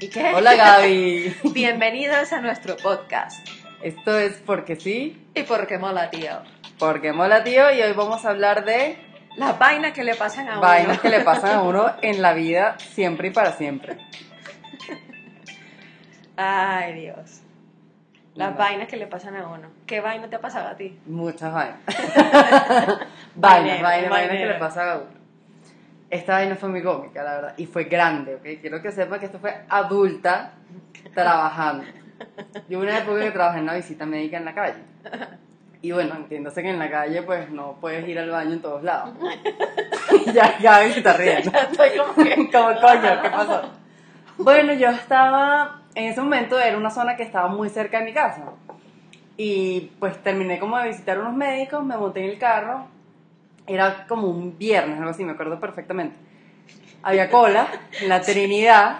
¿Y qué? Hola Gaby. Bienvenidos a nuestro podcast. Esto es porque sí, ¿Y por qué mola, tío? porque mola tío y hoy vamos a hablar de Las vainas que le pasan a uno. vainas que le pasan a uno en la vida siempre y para siempre. Ay, Dios. Las No. vainas que le pasan a uno. ¿Qué vaina te ha pasado a ti? Muchas vainas. Vainas, vainas, vainas que le pasan a uno. Esta vaina fue muy cómica, la verdad. Y fue grande, ¿ok? Quiero que sepa que esto fue adulta trabajando. Yo una época que trabajé en una visita médica en la calle. Y bueno, entiéndase que en la calle pues no puedes ir al baño en todos lados. ya, ya se está riendo. Estoy como que... Como coño, ¿qué pasó? Bueno, yo estaba, en ese momento era una zona que estaba muy cerca de mi casa. Y pues terminé como de visitar unos médicos, me monté en el carro. Era como un viernes, algo así, me acuerdo perfectamente. Había cola en la Trinidad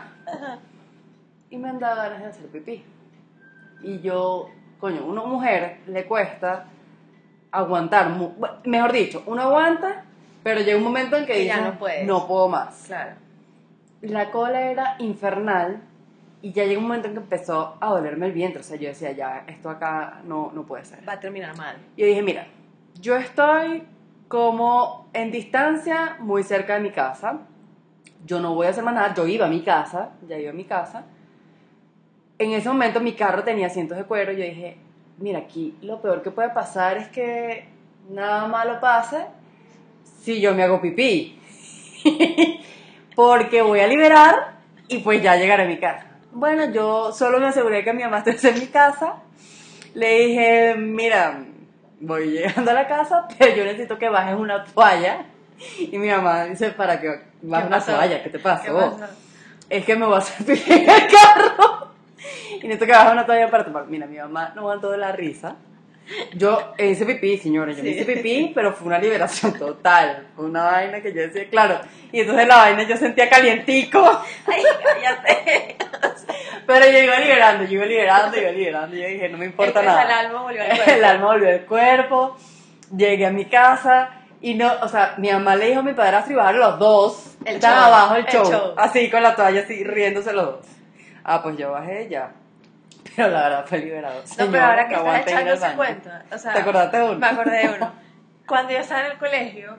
y me andaba ganas de hacer pipí. Y yo, coño, una mujer le cuesta aguantar, mejor dicho, uno aguanta, pero llega un momento en que, Que ya dice, no puedes. no puedo más Claro. la cola era infernal y ya llegó un momento en que empezó a dolerme el vientre. O sea, yo decía, ya, esto acá no, no puede ser. Va a terminar mal. Y yo dije, mira, yo estoy como en distancia muy cerca de mi casa. Yo no voy a hacer más nada. Yo iba a mi casa, ya iba a mi casa. En ese momento mi carro tenía asientos de cuero. Yo dije, mira, aquí lo peor que puede pasar es que nada malo pase si yo me hago pipí. Porque voy a liberar y pues ya llegaré a mi casa. Bueno, yo solo me aseguré que mi mamá esté en mi casa. Le dije, mira, voy llegando a la casa, pero yo necesito que bajes una toalla. Y mi mamá dice, ¿para qué bajes una toalla? ¿Qué te pasó? ¿Qué pasó? Es que me voy a hacer en el carro. Y necesito que bajes una toalla para tomar. Mira, mi mamá no aguantó de la risa. Yo hice pipí, señores, yo me Sí. hice pipí, pero fue una liberación total. Fue una vaina que yo decía, claro. Y entonces la vaina yo sentía calientico. Ay, cállate. Pero yo iba liberando, yo iba liberando, iba liberando. Y yo dije, no me importa Entonces nada. el alma volvió al cuerpo. El alma volvió al cuerpo. Llegué a mi casa. Y no, o sea, mi mamá le dijo a mi padrastro y bajaron los dos. El Estaban show, abajo el el show, show. Así, con la toalla, así, riéndose los dos. Ah, pues yo bajé ya. Pero la verdad fue liberador. No, Señor, pero ahora que estás echando ese cuento, o sea, ¿Te acordaste de uno? Me acordé de uno. Cuando yo estaba en el colegio,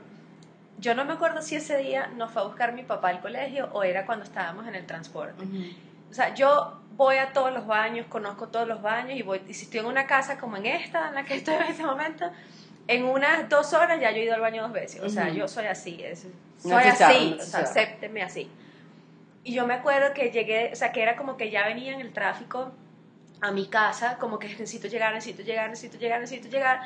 yo no me acuerdo si ese día nos fue a buscar mi papá al colegio o era cuando estábamos en el transporte. Ujú. O sea, yo voy a todos los baños, conozco todos los baños y voy, y si estoy en una casa como en esta, en la que estoy en este momento, en unas dos horas ya yo he ido al baño dos veces. O sea, Ujú. yo soy así, es- soy chicharra, así, o sea, acépteme así. Y yo me acuerdo que llegué, o sea, que era como que ya venía en el tráfico a mi casa, como que necesito llegar, necesito llegar, necesito llegar, necesito llegar.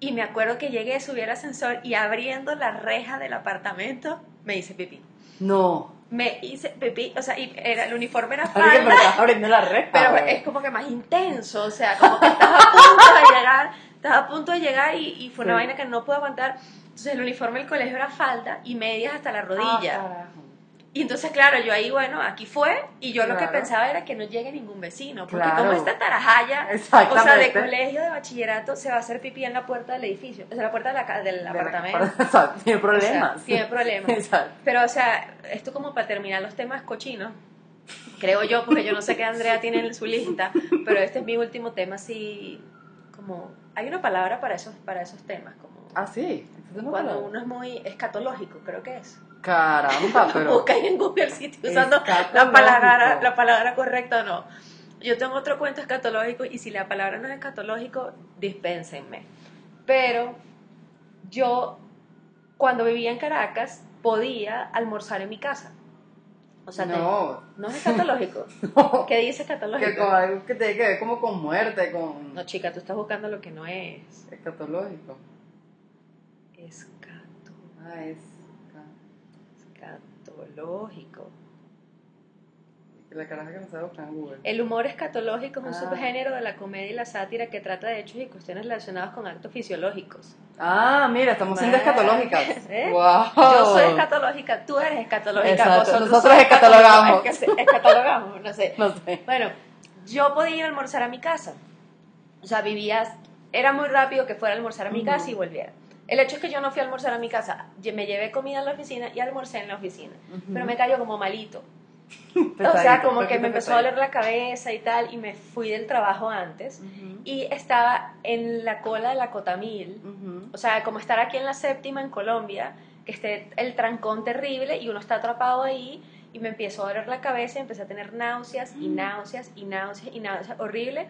Y me acuerdo que llegué, subí al ascensor y abriendo la reja del apartamento, me hice pipí. No. Me hice pipí, o sea, y era, el uniforme era pero falda, estás abriendo la reja. pero es como que más intenso, o sea, como que estás a punto de llegar, estás a punto de llegar y, y fue una Sí. vaina que no pude aguantar. Entonces el uniforme del colegio era falda y medias hasta la rodilla. Ah, carajo. Y entonces, claro, yo ahí, bueno, aquí fue, y yo lo que pensaba era que no llegue ningún vecino, porque Claro. como esta tarajaya, o sea, de colegio, de bachillerato, se va a hacer pipí en la puerta del edificio, o sea, la puerta de la del apartamento. Exacto, tiene O sea, problemas. tiene problemas. Exacto. Pero, o sea, esto como para terminar los temas cochinos, creo yo, porque yo no sé qué Andrea tiene en su lista, pero este es mi último tema así, como, hay una palabra para esos, para esos temas, como Ah, sí. Cuando uno es muy escatológico, creo que es. Caramba, pero. Busca ahí en Google usando la Escatológico. palabra, la palabra correcta o no. Yo tengo otro cuento escatológico y si la palabra no es escatológico, dispénsenme. Pero yo, cuando vivía en Caracas, podía almorzar en mi casa. O sea, te- no. no es escatológico. No. ¿Qué dice Que escatológico? con algo que tiene que ver como con muerte, con. No, chica, tú estás buscando lo que no es. Escatológico. Escato, Ah, es. Escatológico. La caraja que no sabe buscar en Google. El humor escatológico es un Ah. subgénero de la comedia y la sátira que trata de hechos y cuestiones relacionados con actos fisiológicos. Ah, mira, estamos siendo escatológicas. ¿eh? Wow. Yo soy escatológica, tú eres escatológica. Exacto, vosotros nosotros escatologamos. Escatologamos, no sé. No sé. Bueno, yo podía ir a almorzar a mi casa. O sea, vivías, era muy rápido que fuera a almorzar a mi Ujú. casa y volviera. El hecho es que yo no fui a almorzar a mi casa, me llevé comida a la oficina y almorcé en la oficina. Pero me cayó como malito. o sea, como que me empezó a doler la cabeza y tal, y me fui del trabajo antes. Y estaba en la cola de la Cotamil, o sea, como estar aquí en la séptima en Colombia, que esté el trancón terrible y uno está atrapado ahí, y me empezó a doler la cabeza y empecé a tener náuseas y náuseas y náuseas y náuseas, horrible.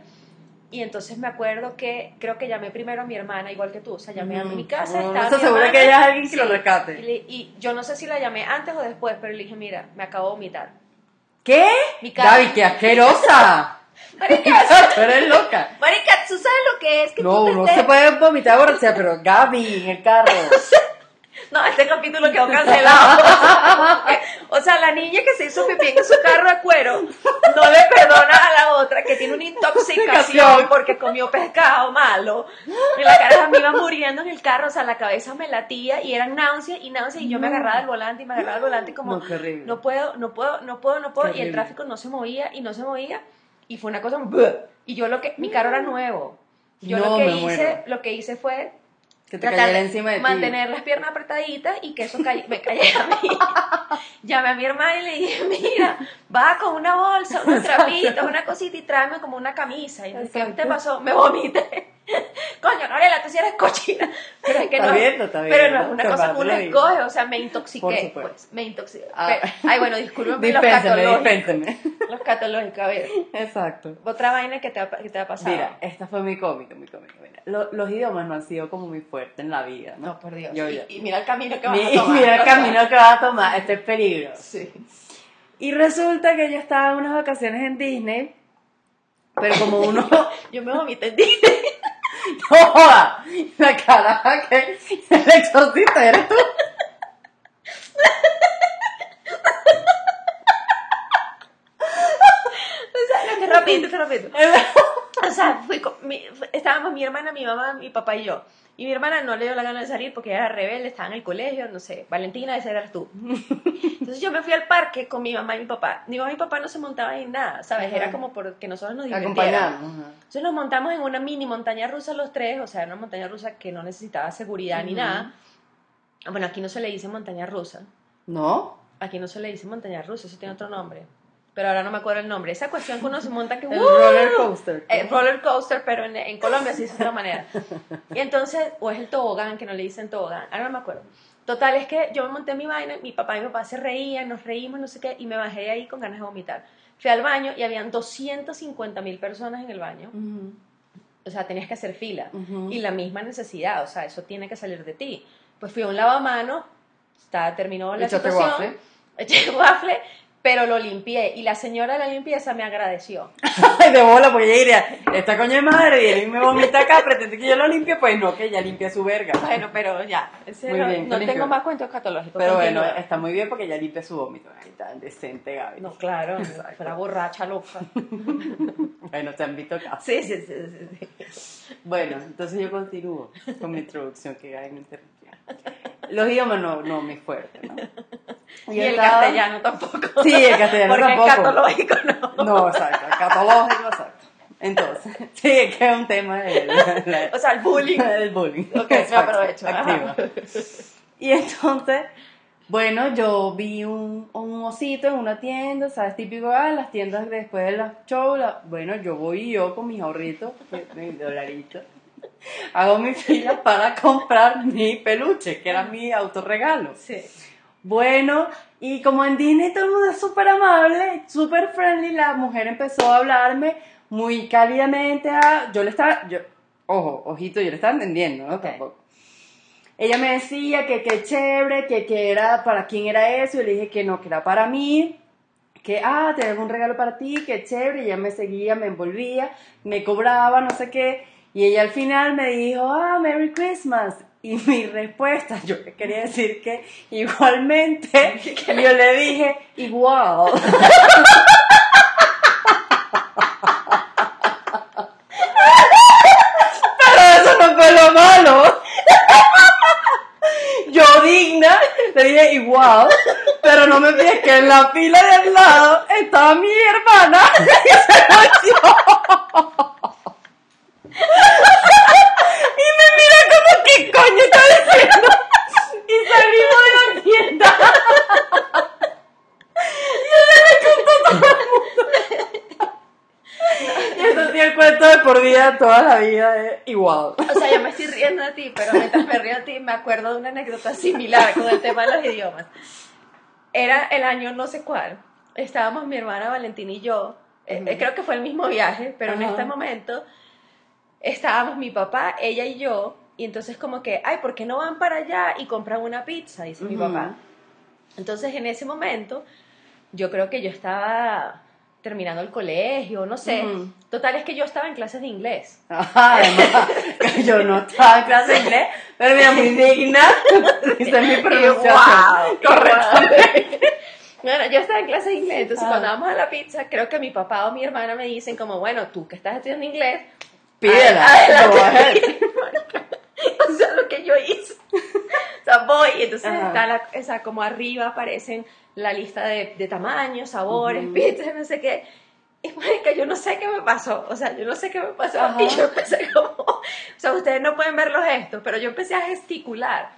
Y entonces me acuerdo que creo que llamé primero a mi hermana, igual que tú, o sea, llamé a Ujú. mi casa. Uno estaba no se mi asegura hermana, que haya alguien que lo y, rescate. le- y yo no sé si la llamé antes o después, pero le dije, mira, me acabo de vomitar. ¿Qué? Mi cara. Qué asquerosa. Marica, Tú eres loca. marica, ¿tú sabes lo que es que No, tú estés- se puede vomitar borracha, pero Gaby en el carro. No, este capítulo quedó cancelado. o sea, la niña que se hizo pipí en su carro de cuero no le perdona a la otra que tiene una intoxicación porque comió pescado malo. Y la cara me iba muriendo en el carro, o sea, la cabeza me latía y eran náuseas y náuseas y yo me agarraba del volante y me agarraba del volante como No, puedo, no puedo, no puedo, no puedo Qué y el tráfico no se movía y no se movía y fue una cosa y yo lo que mi carro era nuevo. Yo No, lo que hice, muero. lo que hice fue Que te tratar cayera encima de ti. mantener las piernas apretaditas y que eso cay- me cayera a mí. Llamé a mi hermana y le dije, mira, va con una bolsa, unos trapitos, una cosita y tráeme como una camisa. Y me dice, ¿qué te pasó? Me vomité. Coño, Gabriela, tú sí eres cochina. Pero es que Está no. está Pero no es una cosa que uno escoge, o sea, me intoxiqué. Pues, me intoxiqué. Ah. Ay, bueno, discúlpeme los catológicos. dispénseme. Los catológicos, a ver. Exacto. Otra vaina que te ha, que te ha pasado. Mira, esta fue muy cómica, muy cómica. Lo- los idiomas no han sido como muy fuertes en la vida, ¿no? No, por Dios. Yo y, mira el camino que vas a tomar. mira el camino que vas a tomar, este es peligro. Sí. Y resulta que yo estaba en unas vacaciones en Disney, pero como uno Yo me vomité en Disney. no joda, la cara que el exorcista eres tú. O sea, no, que que rapidito. O sea, fui con mi- estábamos mi hermana, mi mamá, mi papá y yo. Y mi hermana no le dio la gana de salir porque era rebelde, estaba en el colegio, no sé. Valentina, esa eras tú. Entonces yo me fui al parque con mi mamá y mi papá. Mi mamá y mi papá no se montaban en nada, ¿sabes? Ajá. Era como porque nosotros nos. Acompañamos. Entonces nos montamos en una mini montaña rusa los tres, o sea, una montaña rusa que no necesitaba seguridad ni nada. Bueno, aquí no se le dice montaña rusa. ¿No? Aquí no se le dice montaña rusa, eso tiene otro nombre. Pero ahora no me acuerdo el nombre. Esa cuestión que uno se monta que... El ¡uh! roller coaster. Eh, roller coaster, pero en, en Colombia sí es de otra manera. Y entonces, o es el tobogán, que no le dicen tobogán, ahora no me acuerdo. Total, es que yo me monté mi vaina, mi papá y mi papá se reían, nos reímos, no sé qué, y me bajé de ahí con ganas de vomitar. Fui al baño y habían 250 mil personas en el baño. Ujú, O sea, tenías que hacer fila. Y la misma necesidad, o sea, eso tiene que salir de ti. Pues fui a un lavamano, está, terminó la Echaste situación. waffle. Eché waffle, pero lo limpié. Y la señora de la limpieza me agradeció. Ay, de bola, porque ella diría, esta coño de madre, y él me vomita acá, pretende que yo lo limpie, pues no, que ella limpia su verga. Bueno, pero ya. ese Muy no bien, no limpio. tengo más cuentos escatológicos. Pero bueno, está muy bien porque ella limpia su vómito. Ay, tan decente, Gaby. No, claro, fuera borracha, loca. Bueno, te han visto acá. Sí, sí, sí, sí, sí. Bueno, entonces yo continúo con mi introducción que Gaby me interrumpió. Los idiomas no, no muy fuerte, ¿no? Y el estaba- castellano tampoco. Sí, el castellano Porque tampoco. el catológico no. No, exacto, el catológico, exacto. Entonces, sí, es que es un tema de la- la- O sea, el bullying. del bullying. Ok, me Exacto, aprovecho. activa. Y entonces, bueno, yo vi un, un osito en una tienda, ¿sabes? Típico, ah, las tiendas después de los shows, la- bueno, yo voy yo con mis ahorritos, mi dolarito, hago mi fila para comprar mi peluche, que era mi autorregalo. Sí. Bueno, y como en Disney todo el mundo es súper amable, súper friendly, la mujer empezó a hablarme muy cálidamente. A, yo le estaba, yo, ojo, ojito, yo le estaba entendiendo, ¿no? Ok. Tampoco. Ella me decía que qué chévere, que, que era, para quién era eso, y le dije que no, que era para mí, que, ah, tengo un regalo para ti, que chévere, y ella me seguía, me envolvía, me cobraba, no sé qué, y ella al final me dijo, ah, Merry Christmas, y mi respuesta, yo le quería decir que igualmente, yo le dije, igual. Pero eso no fue lo malo. Yo digna, le dije igual, pero no me fijé que en la fila de al lado estaba mi hermana y se volteó. Y me mira como, ¿qué coño está diciendo? Y salimos de la tienda. Y ella me día toda la vida es igual. O sea, yo me estoy riendo de ti, pero mientras me río de ti me acuerdo de una anécdota similar con el tema de los idiomas. Era el año no sé cuál. Estábamos mi hermana Valentina y yo. eh, eh, creo que fue el mismo viaje, pero en este momento estábamos mi papá, ella y yo. Y entonces como que, ay, ¿por qué no van para allá y compran una pizza? Dice mi Ujú. papá. Entonces en ese momento yo creo que yo estaba terminando el colegio, no sé. Total es que yo estaba en clases de inglés. Ajá, además, yo no estaba en clase de inglés, pero mira, muy digna. Dice mi pronunciación. ¡Guau! Correctamente. Bueno, yo estaba en clase de inglés, entonces Ah. cuando vamos a la pizza, creo que mi papá o mi hermana me dicen como, bueno, tú que estás estudiando inglés, Pídela. adelante. go ahead. o sea, lo que yo hice. O sea, voy, y entonces Ajá. está la, o sea, como arriba aparecen la lista de, de tamaños, sabores, Ujú. pizzas, no sé qué. Y marica, yo no sé qué me pasó, o sea, yo no sé qué me pasó. Ajá. Y yo empecé como, o sea, ustedes no pueden ver los gestos, pero yo empecé a gesticular,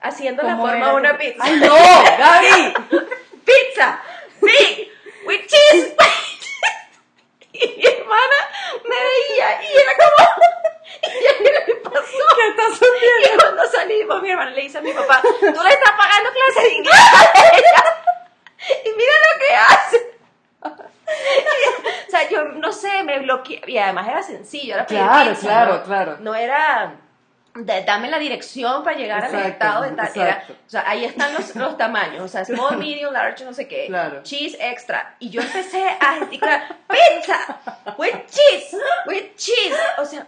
haciendo la ¿Cómo forma de una pizza. ¡Ay, no! ¡Gaby! pizza, big, with cheese. y mi hermana me veía y era como, ¿y a qué le pasó? ¿Qué estás Y cuando salimos, mi hermana le dice a mi papá, tú le estás pagando clases de inglés a ella. Y mira lo que hace. o sea, yo no sé, me bloqueé. Y además era sencillo, era Claro, claro, claro. No era de- dame la dirección para llegar al Exacto, estado de tal. Era, o sea, ahí están los, los tamaños, o sea, small, medium, large, no sé qué. Claro. Cheese extra. Y yo empecé a gesticular, pizza, with cheese, with cheese. O sea,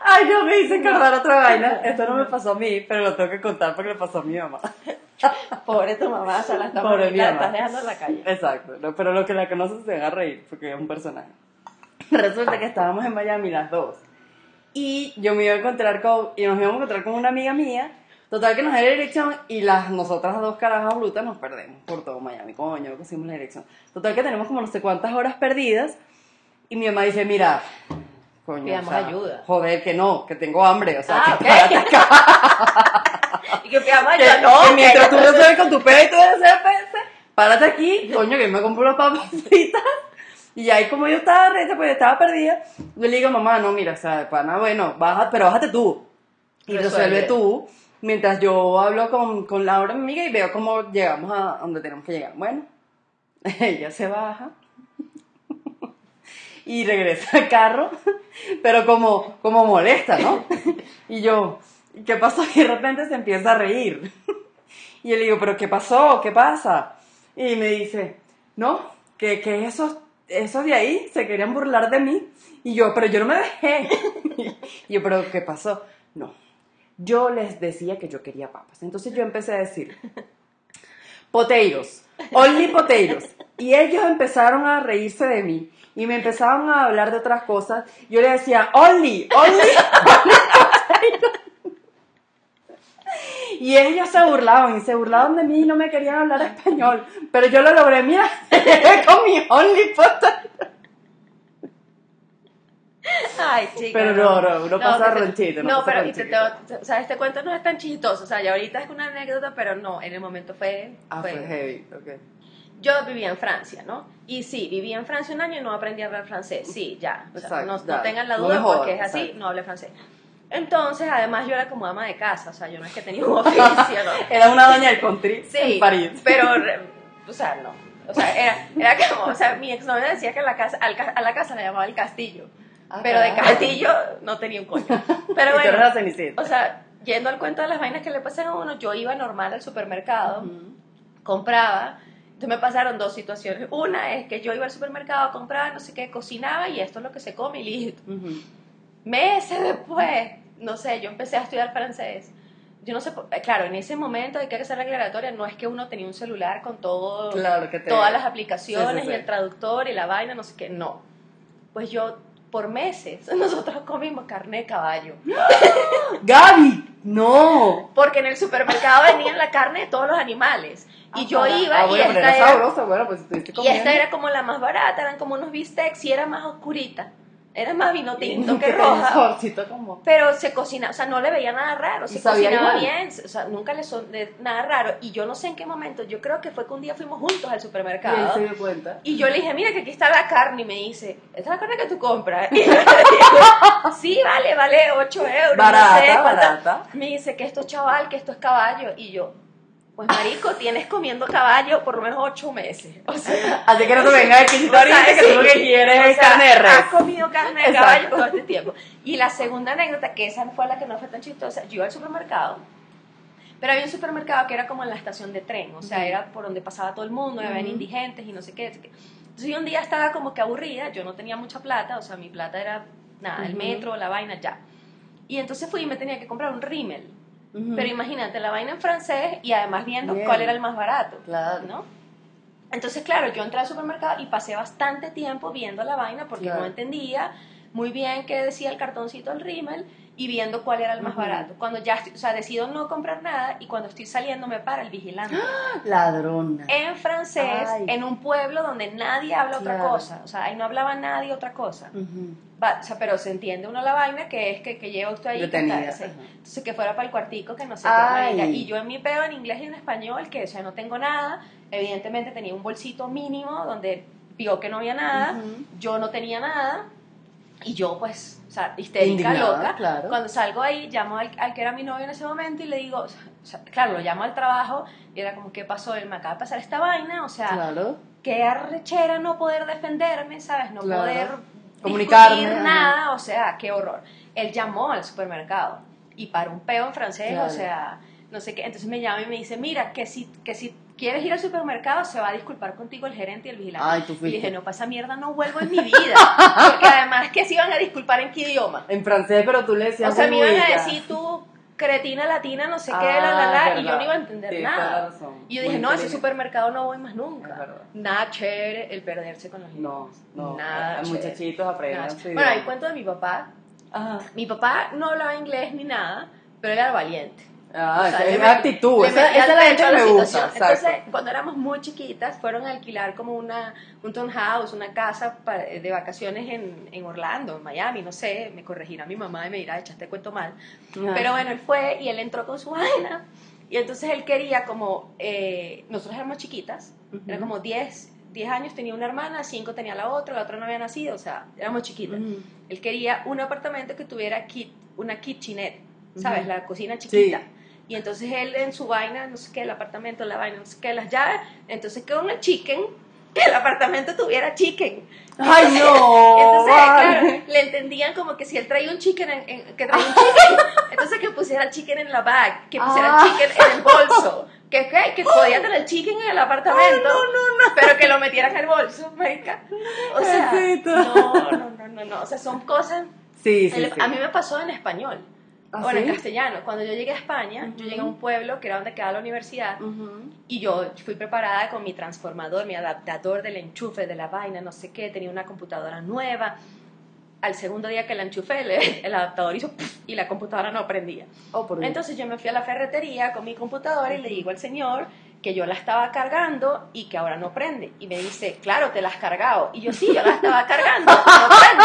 Ay, no, me hice acordar otra vaina. Esto no me pasó a mí, pero lo tengo que contar porque le pasó a mi mamá. pobre tu mamá, o sea, la, estás- Pobre mi la mamá. estás dejando en la calle. Exacto, no, pero los que la conocen se van a reír porque es un personaje. Resulta que estábamos en Miami las dos y yo me iba a encontrar con, y nos íbamos a encontrar con una amiga mía. Total que nos da la dirección y las nosotras dos carajas brutas nos perdemos por todo Miami, coño, conseguimos la dirección. Total que tenemos como no sé cuántas horas perdidas y mi mamá dice, mira, coño, Pidamos o sea, ayuda. joder, que no, que tengo hambre, o sea, Ah, que ok. párate acá. Y que Que, yo no. que mientras tú resuelves con tu pedo y pese, párate aquí, coño, que yo me compro unas papas fritas. Y ahí como yo estaba reta, pues estaba perdida, yo le digo, mamá, no, mira, o sea, de pana, bueno, baja, pero bájate tú. Y Resuelve. resuelve tú, mientras yo hablo con, con Laura, mi amiga, y veo cómo llegamos a donde tenemos que llegar. Bueno, ella se baja y regresa al carro, pero como, como molesta, ¿no? Y yo, ¿qué pasó? Y de repente se empieza a reír. Y yo le digo, ¿pero qué pasó? ¿Qué pasa? Y me dice, no, que, que esos, esos de ahí se querían burlar de mí. Y yo, pero yo no me dejé. Y yo, ¿pero qué pasó? No, yo les decía que yo quería papas. Entonces yo empecé a decir, poteiros, only poteiros. Y ellos empezaron a reírse de mí y me empezaron a hablar de otras cosas. Yo le decía, only, only, only. Y ellos se burlaban y se burlaban de mí y no me querían hablar español. Pero yo lo logré, mira, con mi only potato. Ay, chica. Pero no, no, pasa no No, pasa pero y te- ronchito. te- o sea, este cuento no es tan chistoso. O sea, ya ahorita es una anécdota, pero no, en el momento fue. Ah, fue- fue heavy, ok. Yo vivía en Francia, ¿no? Y sí, viví en Francia un año y no aprendí a hablar francés. Sí, ya. O sea, Exacto, no, no tengan la No duda porque es así, exacto. no hablé francés. Entonces, además, yo era como ama de casa, o sea, yo no es que tenía un oficio, ¿no? Era una doña del country Sí, en París. pero, o sea, no. O sea, era, era como, o sea, mi exnovio decía que la casa, al a la casa la llamaba el castillo. Ah, pero de castillo no tenía un coño. Pero bueno, o sea, yendo al cuento de las vainas que le pasan a uno, yo iba normal al supermercado, compraba. Entonces me pasaron dos situaciones. Una es que yo iba al supermercado, compraba, no sé qué, cocinaba y esto es lo que se come y listo. Ujú. Meses después, no sé, yo empecé a estudiar francés. Yo no sé, eh, claro, en ese momento hay que hacer la aclaratoria, no es que uno tenía un celular con todo, Claro que te- todas las aplicaciones Sí, sí, sí. y el traductor y la vaina, no sé qué, no. Pues yo, por meses, nosotros comimos carne de caballo. Gaby, no. Porque en el supermercado venían la carne de todos los animales. Y yo iba ah, y bueno, pero esta era sabrosa, bueno, pues y esta era como la más barata, eran como unos bistecs y era más oscurita. Era más vino tinto que roja. como... Pero se cocina, o sea, no le veía nada raro, ¿Y se cocinaba igual? bien, o sea, nunca le son de nada raro. Y yo no sé en qué momento, yo creo que fue que un día fuimos juntos al Y él supermercado. se dio cuenta. Y yo le dije, mira que aquí está la carne. Y me dice, ¿esta es la carne que tú compras? Y yo le digo, sí, vale, vale 8 euros. no Barata, sé, cuánta". barata. Me dice que esto es chaval, que esto es caballo. Y yo, pues marico, tienes comiendo caballo por lo menos 8 meses. O sea, Así que no te vengas a decir que tú lo que quieres O es carne de res. Has comido carne de caballo todo este tiempo. Y la segunda anécdota, que esa fue la que no fue tan chistosa, yo iba al supermercado, pero había un supermercado que era como en la estación de tren, o sea, era por donde pasaba todo el mundo, había Ujú. indigentes y no sé qué. Entonces yo un día estaba como que aburrida, yo no tenía mucha plata, o sea, mi plata era nada, el metro, la vaina, ya. Y entonces fui y me tenía que comprar un rímel. Pero imagínate, la vaina en francés y además viendo Bien. cuál era el más barato. Claro. ¿no? Entonces, claro, yo entré al supermercado y pasé bastante tiempo viendo la vaina porque Claro. no entendía muy bien qué decía el cartoncito del rímel y viendo cuál era el más Ujú. barato. Cuando ya, o sea, decido no comprar nada y cuando estoy saliendo me para el vigilante. Ladrona. En francés, Ay. en un pueblo donde nadie habla otra Claro. cosa. O sea, ahí no hablaba nadie otra cosa. Ujú. Va, o sea, pero se entiende uno la vaina que es que, que lleva usted ahí. que Detenida, ajá. Entonces que fuera para el cuartico, que no sé Ay. qué. Y yo en mi pedo en inglés y en español, que o sea, no tengo nada. Evidentemente tenía un bolsito mínimo donde vio que no había nada. Ujú. Yo no tenía nada. Y yo, pues, o sea, histérica, Indignada, loca. claro. Cuando salgo ahí, llamo al, al que era mi novio en ese momento y le digo, o sea, claro, lo llamo al trabajo y era como, ¿qué pasó? Él me acaba de pasar esta vaina, o sea, Claro. qué arrechera no poder defenderme, ¿sabes? No Claro. poder Comunicarme, ajá. nada, o sea, qué horror. Él llamó al supermercado y para un peo en francés, o sea, no sé qué. Entonces me llama y me dice, mira, que si, que si quieres ir al supermercado se va a disculpar contigo el gerente y el vigilante. Ay, tú y dije, no, para esa mierda no vuelvo en mi vida. Porque además que se iban a disculpar en qué idioma. En francés, pero tú le decías O sea, me iban a decir tú, cretina latina, no sé qué, Ah, la, la, la, y yo no iba a entender nada. Y yo Muy dije, no, a ese supermercado no voy más nunca. Nada chévere el perderse con los No, idiomas. no. Nada chévere. muchachitos chévere. Bueno, idioma. cuento de mi papá. Ajá. Mi papá no hablaba inglés ni nada, pero él era valiente. Ah, O sea, es la actitud. Esa, esa la gente me gusta. Entonces, cuando éramos muy chiquitas, fueron a alquilar como una, un townhouse, una casa para- de vacaciones en, en Orlando, en Miami, no sé, me corregirá mi mamá y me dirá, echaste cuento mal. Ajá. Pero bueno, él fue y él entró con su vaina. Y entonces él quería como, eh, nosotros éramos chiquitas, Ujú. era como 10, 10 años tenía una hermana, 5 tenía la otra, la otra no había nacido, o sea, éramos chiquitas. Ujú. Él quería un apartamento que tuviera kit, una kitchenette, ¿sabes? La cocina chiquita. Sí. Y entonces él en su vaina, no sé qué, el apartamento, la vaina, no sé qué, las llaves, entonces quedó una chicken, que el apartamento tuviera chicken. Ay, Entonces- no. Entonces, claro, le entendían como que si él traía un chicken, en, en- que traía un chicken, entonces que pusiera chicken en la bag, que pusiera Ah. chicken en el bolso, que, que, que podía tener el chicken en el apartamento, pero que lo metiera en el bolso, marica. O sea, no, no, no, no, no, o sea, son cosas... Sí, sí, el- sí. A mí me pasó en español, ¿Ah, bueno, en sí? castellano. Cuando yo llegué a España, yo Ujú. llegué a un pueblo que era donde quedaba la universidad, Ujú. y yo fui preparada con mi transformador, mi adaptador del enchufe, de la vaina, no sé qué, tenía una computadora nueva. Al segundo día que la enchufé, el, el adaptador hizo y la computadora no prendía. Oh, por. Entonces yo me fui a la ferretería con mi computadora y le digo al señor que yo la estaba cargando y que ahora no prende. Y me dice, claro, te la has cargado. Y yo, sí, yo la estaba cargando, no prende.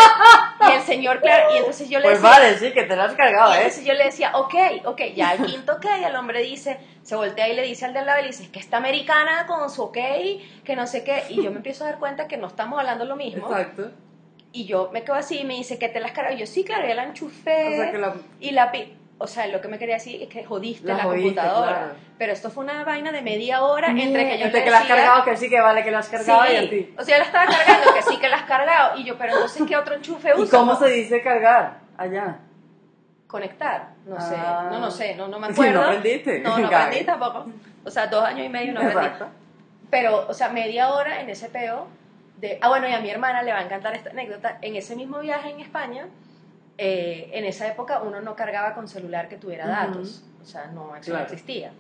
Y el señor, claro, y entonces yo le Pues decía, vale, sí, que te la has cargado, y ¿eh? entonces yo le decía, ok, ok, ya al quinto ok, el hombre dice, se voltea y le dice al del lado, y le dice, es que esta americana con su ok, que no sé qué, y yo me empiezo a dar cuenta que no estamos hablando lo mismo, Exacto. y yo me quedo así y me dice, ¿que te las cargas? Y yo, sí, claro, ya la enchufé, O sea, que la... y la... pi- O sea, lo que me quería decir es que jodiste La la, jodiste, computadora. claro. Pero esto fue una vaina de media hora entre que yo Entre le que la has decía, cargado, que sí, que vale, que la has cargado sí, y así. o sea, la estaba cargando, que sí que la has cargado, y yo, pero entonces, ¿qué otro enchufe ¿Y uso? cómo se dice cargar allá? conectar, no sé, Ah. no, no sé, no, no me Sí, acuerdo. no aprendiste. No, no aprendí tampoco. O sea, dos años y medio no aprendí. Exacto. Pero, o sea, media hora en ese peo de... Ah, bueno, y a mi hermana le va a encantar esta anécdota. En ese mismo viaje en España, eh, en esa época uno no cargaba con celular que tuviera datos. O sea, no, eso Claro. no existía.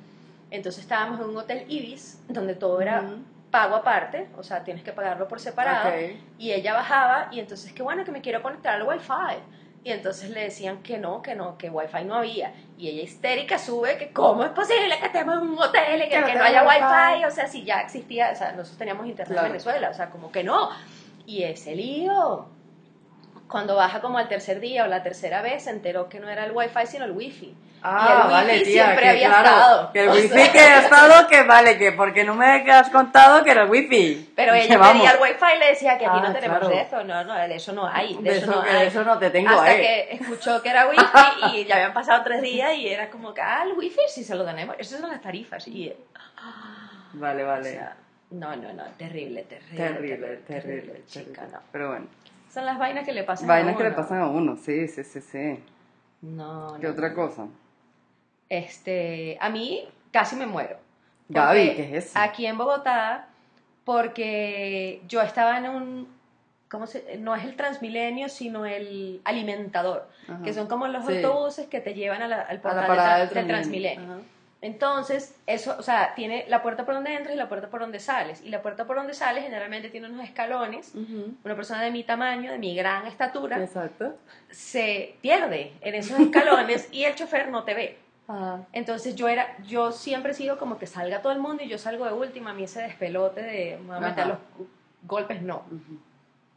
Entonces estábamos en un hotel Ibis, donde todo era pago aparte, o sea, tienes que pagarlo por separado. Y ella bajaba y entonces, qué bueno que me quiero conectar al wifi. Y entonces le decían que no, que no, que wifi no había. Y ella histérica sube que cómo es posible que estemos en un hotel y que, Que no haya wifi. wifi. O sea, si ya existía, o sea, nosotros teníamos internet Claro. en Venezuela, o sea, como que no. Y ese lío. Cuando baja como al tercer día o la tercera vez, se enteró que no era el wifi, sino el wifi. Ah, y el wifi vale, tía, siempre que había claro, estado. Que el O wifi sea, que ha estado, que vale, que porque no me has contado que era el wifi. Pero ella pedía el wifi y le decía que aquí Ah, no tenemos claro. eso, no, no, de eso no hay, de, De eso, eso no que- hay. eso no te tengo, Hasta eh. que escuchó que era wifi y ya habían pasado tres días y era como que, ah, el wifi sí se lo tenemos, esas son las tarifas. Y, Vale, o vale. sea, no, no, no, terrible, terrible. terrible, terrible, chica, terrible. no. Pero bueno, Son las vainas que le pasan vainas a que uno. le pasan a uno, sí, sí, sí, sí. No, ¿Qué no, otra no. cosa? Este, a mí casi me muero. Gaby, ¿qué es eso? Aquí en Bogotá, porque yo estaba en un, ¿cómo se? No es el Transmilenio, sino el alimentador, Ajá. que son como los Sí. autobuses que te llevan a la- al portal la del Transmilenio. Transmilenio. Entonces, eso, o sea, tiene la puerta por donde entras y la puerta por donde sales. Y la puerta por donde sales generalmente tiene unos escalones. Una persona de mi tamaño, de mi gran estatura, Exacto. se pierde en esos escalones y el chofer no te ve. Ajá. Entonces yo era, yo siempre he sido como que salga todo el mundo y yo salgo de última, a mí ese despelote de me voy a meter los golpes, no.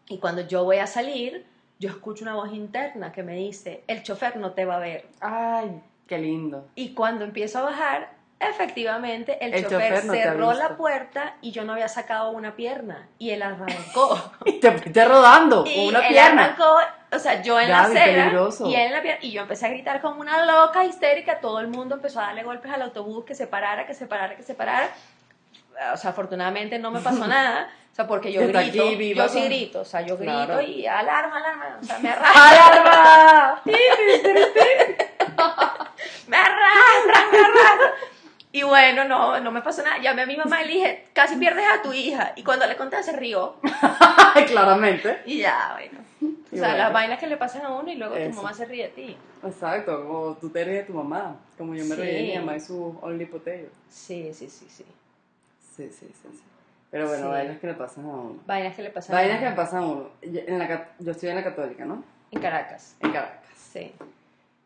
Y cuando yo voy a salir, yo escucho una voz interna que me dice, el chofer no te va a ver. Ay, qué lindo. Y cuando empiezo a bajar, efectivamente el, El chofer, chofer no cerró la puerta y yo no había sacado una pierna y él arrancó. Y te fuiste rodando y con una él pierna. arrancó, o sea, yo en la Gaby, acera peligroso. y él en la pierna y yo empecé a gritar como una loca histérica, todo el mundo empezó a darle golpes al autobús que se parara, que se parara, que se parara. O sea, afortunadamente no me pasó nada, o sea, porque yo Está grito, aquí yo sí grito, o sea, yo grito Claro. y alarma, alarma, o sea, me arrastro, ¡Alarma! Me arrastran, me. Y bueno, no, no me pasó nada. Llamé a mi mamá y le dije, casi pierdes a tu hija. Y cuando le conté se rió. Claramente. Y ya, bueno. O Y sea, bueno. las vainas que le pasan a uno y luego tu Eso. mamá se ríe de ti. Exacto, como tú te ríes de tu mamá, como yo me Sí. reí de mi mamá y su Only Potato. Sí, sí, sí, sí. Sí, sí, sí, sí. Pero bueno, Sí. vainas que le pasan a uno. Vainas que le pasan Vainas a que uno. le pasan a uno. En la, yo estoy en la católica, ¿no? En Caracas. En Caracas. Sí.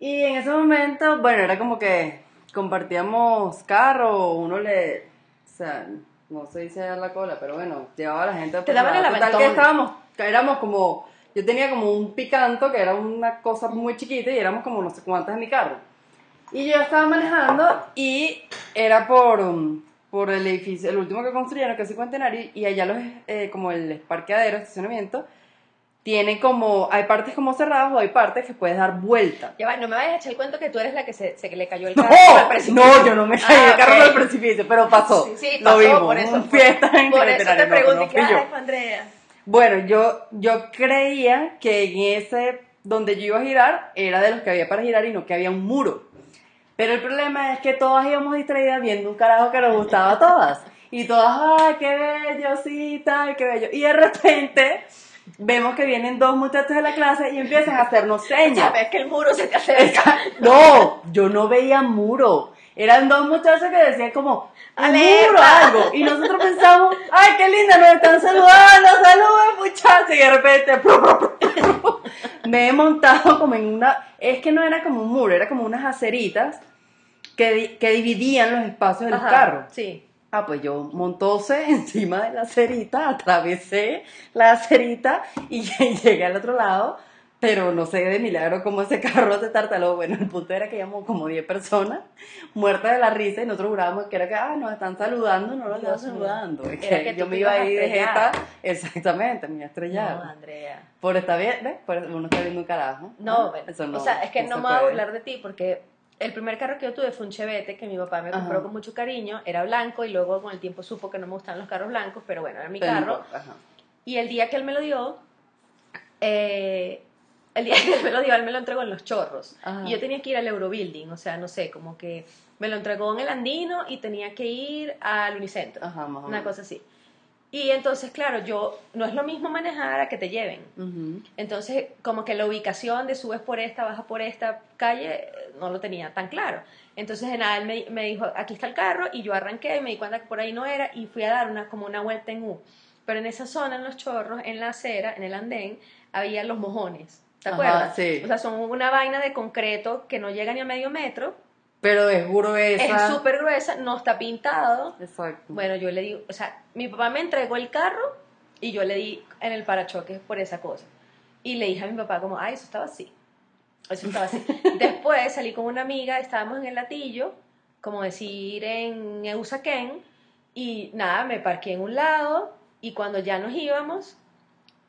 Y en ese momento, bueno, era como que compartíamos carro, uno le, o sea, no se dice dar la cola, pero bueno, llevaba a la gente Te daban el Total que estábamos, éramos como, yo tenía como un picanto que era una cosa muy chiquita y éramos como no sé cuántas en mi carro. Y yo estaba manejando y era por, por el edificio, el último que construyeron, que es el Cincuentenario, y allá los, eh, como el parqueadero, estacionamiento, tiene como, hay partes como cerradas o hay partes que puedes dar vuelta. Ya va, no me vayas a echar el cuento que tú eres la que se, se que le cayó el No, carro al precipicio. no, yo no me caí Ah, el carro ok. del precipicio, pero pasó. Sí, sí, lo pasó, vimos, por eso. un fiesta en Por eso te no, pregunté no Andrea. Bueno, yo, yo creía que en ese, donde yo iba a girar, era de los que había para girar y no que había un muro. Pero el problema es que todas íbamos distraídas viendo un carajo que nos gustaba a todas. Y todas, ay, qué bello, sí, tal, qué bello. Y de repente vemos que vienen dos muchachos de la clase y empiezan a hacernos señas. Sabes que el muro se te acerca. No, yo no veía muro. Eran dos muchachos que decían como, un muro, algo. Y nosotros pensamos, ay, qué linda, nos están saludando, saludos muchachos. Y de repente, pru, pru, pru, me he montado como en una, es que no era como un muro, era como unas aceritas que, que dividían los espacios de los Ajá, carros. Sí. Ah, pues yo montóse encima de la acerita, atravesé la acerita y llegué al otro lado, pero no sé de milagro cómo ese carro se tartaló. Bueno, el punto era que íbamos como 10 personas muertas de la risa y nosotros jurábamos que era que, ah, nos están saludando, no nos están saludando. Es Era que, que tú yo me iba ahí de jeta, exactamente, me iba a No. Andrea. Por esta bien, ¿ves? Por uno está viendo un carajo. No, Ah, bueno, eso no o sea, es que no, me voy a burlar de ti porque el primer carro que yo tuve fue un Chevette que mi papá me compró Ajá. con mucho cariño, era blanco y luego con el tiempo supo que no me gustan los carros blancos, pero bueno, era mi Pero carro. ajá. Y el día que él me lo dio, eh, el día que él me lo dio, él me lo entregó en los chorros. Ajá. Y yo tenía que ir al Eurobuilding, o sea, no sé, como que me lo entregó en el Andino y tenía que ir al Unicentro, Ajá, más o una menos. cosa así. Y entonces, claro, yo no es lo mismo manejar a que te lleven. Entonces, como que la ubicación de subes por esta, bajas por esta calle, eh, no lo tenía tan claro. Entonces, de nada, él me, me dijo, aquí está el carro, y yo arranqué, y me di cuenta que por ahí no era, y fui a dar una, como una vuelta en U. Pero en esa zona, en los chorros, en la acera, en el andén, había los mojones. ¿Te Ajá, acuerdas? sí. O sea, son una vaina de concreto que no llega ni a medio metro, Pero es gruesa. es súper gruesa, no está pintado. Exacto. Bueno, yo le di, o sea, mi papá me entregó el carro y yo le di en el parachoques por esa cosa. Y le dije a mi papá como, ay, eso estaba así. Eso estaba así. Después salí con una amiga, estábamos en el latillo, como decir en Eusaquén, y nada, me parqué en un lado, y cuando ya nos íbamos,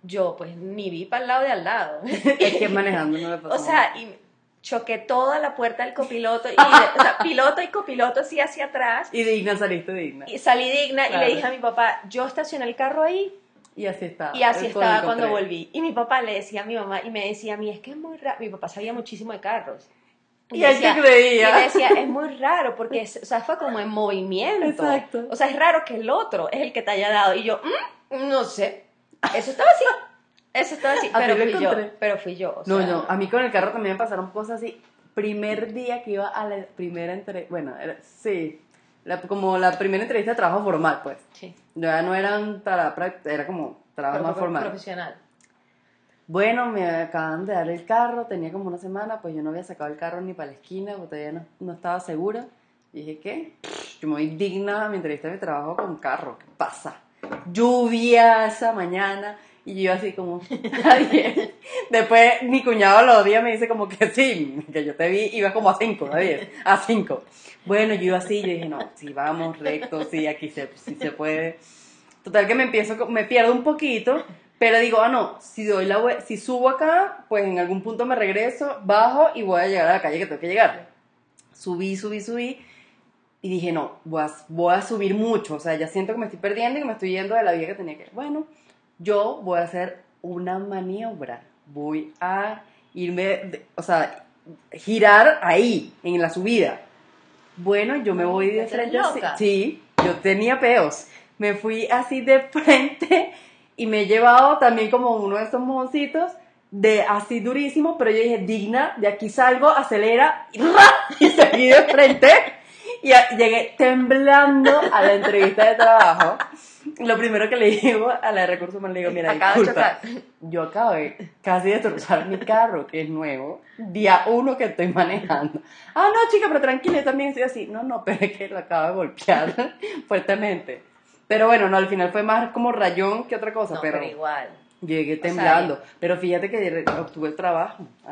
yo pues ni vi para el lado de al lado. Es que manejando no le pasó O sea, y choqué toda la puerta del copiloto, y, o sea, piloto y copiloto así hacia atrás, Y digna, saliste digna. y salí digna, y le dije a mi papá, yo estacioné el carro ahí, Y así está. y así estaba cuando volví. Y mi papá le decía a mi mamá, y me decía a mí, es que es muy raro. Mi papá sabía muchísimo de carros. Y él que creía. Y decía, es muy raro, porque es- o sea, fue como en movimiento. Exacto. O sea, es raro que el otro es el que te haya dado. Y yo, "Mm, no sé. Eso estaba así. Eso estaba así. Pero fui yo. Pero fui yo. o No, sea, no, a mí con el carro también me pasaron cosas así. Primer día que iba a la primera entrevista, bueno, era- sí, la- como la primera entrevista de trabajo formal, pues. Sí. Ya no eran para era como trabajo Pro- más formal. Profesional. Bueno, me acaban de dar el carro, tenía como una semana, pues yo no había sacado el carro ni para la esquina, porque todavía no, no estaba segura. Y dije, ¿qué? Yo me voy digna a mi entrevista de trabajo con carro, ¿qué pasa? Lluvia esa mañana, y yo así como, "Está bien". Después mi cuñado los días me dice como que sí, que yo te vi, ibas como a 5, a 10, a 5. Bueno, yo iba así, yo dije, no, sí, vamos, recto, sí, aquí se, se puede. Total que me empiezo, me pierdo un poquito, pero digo, ah, no, si doy la si subo acá, pues en algún punto me regreso, bajo y voy a llegar a la calle que tengo que llegar. Subí, subí, subí y dije, no, voy a, voy a subir mucho, o sea, ya siento que me estoy perdiendo y que me estoy yendo de la vía que tenía que. Bueno, yo voy a hacer una maniobra, voy a irme, de- o sea, girar ahí, en la subida. Bueno, yo me voy de ¿Te crees frente así. Sí, yo tenía peos. Me fui así de frente y me he llevado también como uno de esos mojoncitos de así durísimo, pero yo dije, digna, de aquí salgo, acelera y, ¡ra! y seguí de frente. Y llegué temblando a la entrevista de trabajo. Lo primero que le digo a la de recursos humanos, le digo, mira, Acaba disculpa, yo acabé casi de destrozar mi carro, que es nuevo, día uno que estoy manejando. Ah, no, chica, pero tranquila, yo también estoy así. No, no, pero es que lo acabo de golpear fuertemente. Pero bueno, no, al final fue más como rayón que otra cosa, No, pero, pero igual. llegué sea, temblando. pero fíjate que obtuve el trabajo.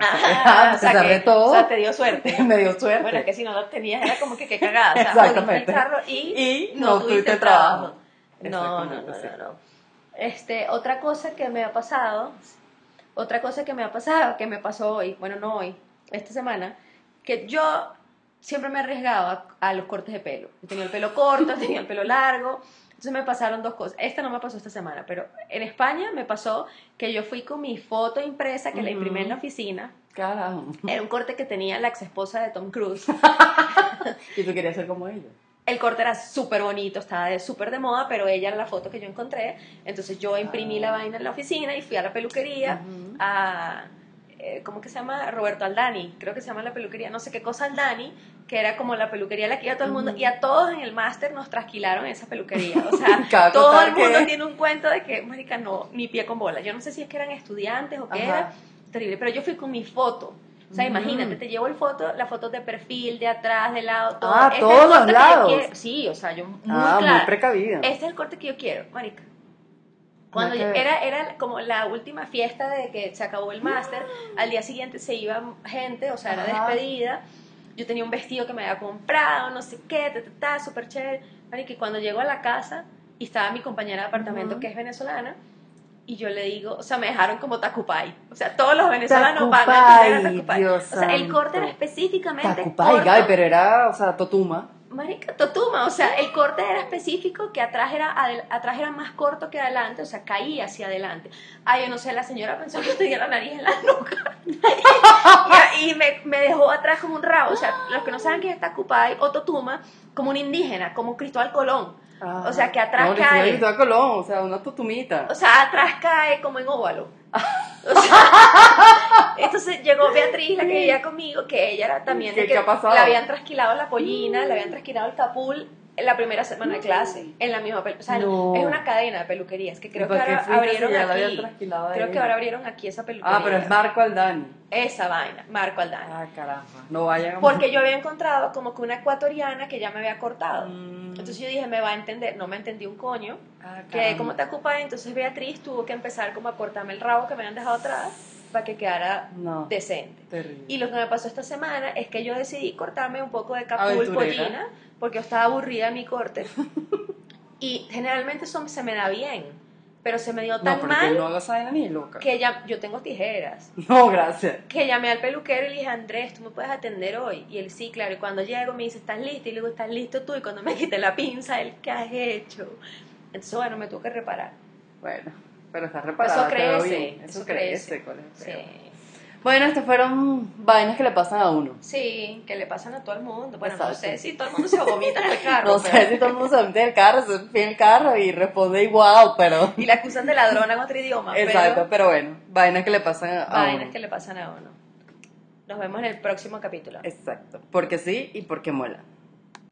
Ah, a o sea que- de todo, O sea, te dio suerte. me dio suerte. Bueno, es que si no lo tenías era como que qué cagada. O sea, Exactamente. el carro y, Y no tuviste trabajo. No, no, no, no, no. Este, otra cosa que me ha pasado, otra cosa que me ha pasado, que me pasó hoy, bueno, no hoy, esta semana, que yo siempre me arriesgaba a los cortes de pelo. Tenía el pelo corto, tenía el pelo largo. Entonces me pasaron dos cosas. Esta no me pasó esta semana, pero en España me pasó que yo fui con mi foto impresa que la imprimí en la oficina. Carajo. Era un corte que tenía la ex esposa de Tom Cruise. Y tú querías ser como ella. El corte era súper bonito, estaba de súper de moda, pero ella era la foto que yo encontré. Entonces yo imprimí la vaina en la oficina y fui a la peluquería a... eh, ¿Cómo que se llama? Roberto Aldani, creo que se llama la peluquería, no sé qué cosa Aldani, que era como la peluquería la que iba todo el mundo, y a todos en el máster nos trasquilaron esa peluquería. O sea, todo el mundo que- tiene un cuento de que, marica, no, ni pie con bola. Yo no sé si es que eran estudiantes o qué Ajá. era, terrible, pero yo fui con mi foto. O sea, Mm. imagínate, te llevo el foto, la foto de perfil, de atrás, de lado, todo. Ah, Este es todos el los corte que yo lados. Sí, o sea, yo muy ah, muy precavida. Este es el corte que yo quiero, marica. Cuando yo- era, era como la última fiesta de que se acabó el máster, al día siguiente se iba gente, o sea, era despedida. Yo tenía un vestido que me había comprado, no sé qué, ta, ta, ta, súper chévere. Marica, y cuando llego a la casa y estaba mi compañera de apartamento que es venezolana, y yo le digo, o sea, me dejaron como Tacupay. O sea, todos los venezolanos van a entender a Tacupay. Dios o sea, el corte era específicamente Tacupay. Gaby, pero era, o sea, Totuma. Marica, totuma, o sea, el corte era específico que atrás era, atrás era más corto que adelante, o sea, caía hacia adelante. Ay, yo no sé, la señora pensó que tenía la nariz en la nuca. y y me, me dejó atrás como un rabo, o sea, los que no saben qué es Tacupay o Totuma, como un indígena, como Cristóbal Colón. O sea, que atrás no, cae. Cristóbal Colón, o sea, una totumita. O sea, atrás cae como en óvalo. O sea, entonces llegó Beatriz, la que vivía conmigo, que ella era también de ¿Qué- que qué ha pasado? le habían trasquilado la pollina, le habían trasquilado el capul la primera semana de clase, en la misma o sea, No. es una cadena de peluquerías que creo ¿Y que ahora si abrieron habían aquí. Creo que ahora abrieron aquí esa peluquería. Ah, pero es Marco Aldani. Esa vaina, Marco Aldana. Ah, caramba. No vayan a... Porque yo había encontrado como que una ecuatoriana que ya me había cortado. Mm. Entonces yo dije, me va a entender, no me entendí un coño. Ah, Que como te ocupas, entonces Beatriz tuvo que empezar como a cortarme el rabo que me habían dejado atrás para que quedara No. decente. Terrible. Y lo que me pasó esta semana es que yo decidí cortarme un poco de capul pollina porque yo estaba aburrida de mi corte. y generalmente eso se me da bien, pero se me dio No, tan porque mal no hagas vaina ni loca. que ya yo tengo tijeras. No, gracias. Que llamé al peluquero y le dije, Andrés, tú me puedes atender hoy. Y él sí, claro. Y cuando llego me dice, ¿estás listo? Y le digo, ¿estás listo tú? Y cuando me quité la pinza, él, ¿qué has hecho? Entonces, bueno, me tuve que reparar. Bueno, pero está reparada. eso crece, eso, Eso crece. crece. ¿cuál es el Sí. Bueno, estas fueron vainas que le pasan a uno. Sí, que le pasan a todo el mundo. Bueno, no sé si todo el mundo se vomita en el carro. No sé si todo el mundo se mete en el carro, se en el carro y responde igual, pero... Y la acusan de ladrona en otro idioma. Exacto, Pero pero bueno, vainas que le pasan a vainas uno. que le pasan a uno. Nos vemos en el próximo capítulo. Exacto, porque sí y porque mola.